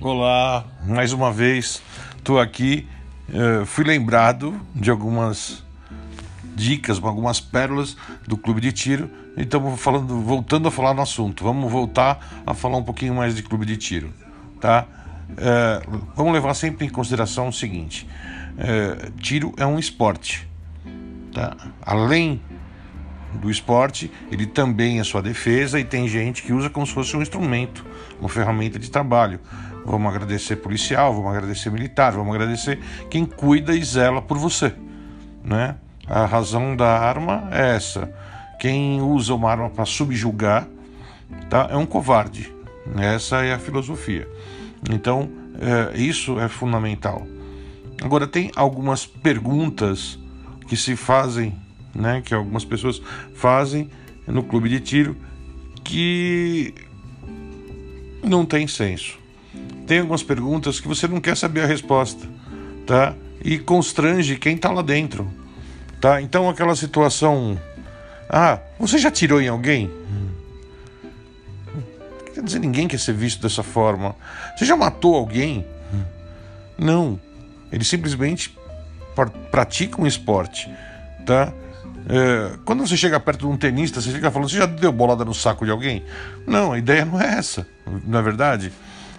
Olá, mais uma vez estou aqui. Uh, fui lembrado de algumas dicas, algumas pérolas do clube de tiro. E estamos falando, voltando a falar no assunto. Vamos voltar a falar um pouquinho mais de clube de tiro, tá? Uh, vamos levar sempre em consideração o seguinte: uh, tiro é um esporte, tá? Além do esporte, ele também é sua defesa e tem gente que usa como se fosse um instrumento, uma ferramenta de trabalho. Vamos agradecer policial, vamos agradecer militar, vamos agradecer quem cuida e zela por você, né? A razão da arma é essa. Quem usa uma arma para subjugar, tá? É um covarde. Essa é a filosofia. Então, é, isso é fundamental. Agora tem algumas perguntas que se fazem né, que algumas pessoas fazem no clube de tiro que não tem senso. Tem algumas perguntas que você não quer saber a resposta, tá? E constrange quem está lá dentro, tá? Então aquela situação, ah, você já tirou em alguém? Quer dizer, ninguém quer ser visto dessa forma. Você já matou alguém? Não. Eles simplesmente praticam um esporte, tá? É, quando você chega perto de um tenista, você fica falando, você já deu bolada no saco de alguém? Não, a ideia não é essa, não é verdade?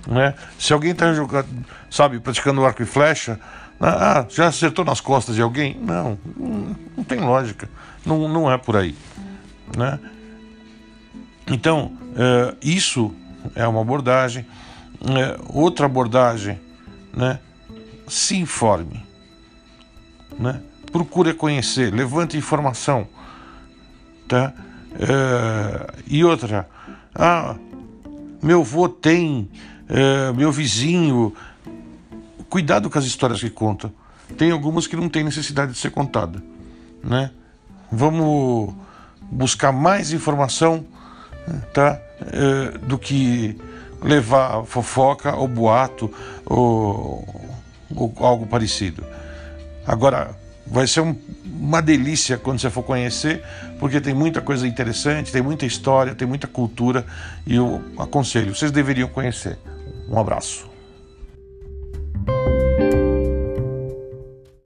Né? Se alguém está jogando, sabe, praticando arco e flecha, ah, já acertou nas costas de alguém? Não, não, não tem lógica, não, não é por aí. Né? Então, é, isso é uma abordagem. É, outra abordagem, né? se informe. Né? Procure conhecer, levante informação, tá? É, e outra, ah, meu avô tem, é, meu vizinho, cuidado com as histórias que conta. Tem algumas que não tem necessidade de ser contada, né? Vamos buscar mais informação, tá? É, do que levar fofoca ou boato ou, ou algo parecido. Agora, Vai ser um, uma delícia quando você for conhecer, porque tem muita coisa interessante, tem muita história, tem muita cultura e eu aconselho, vocês deveriam conhecer. Um abraço.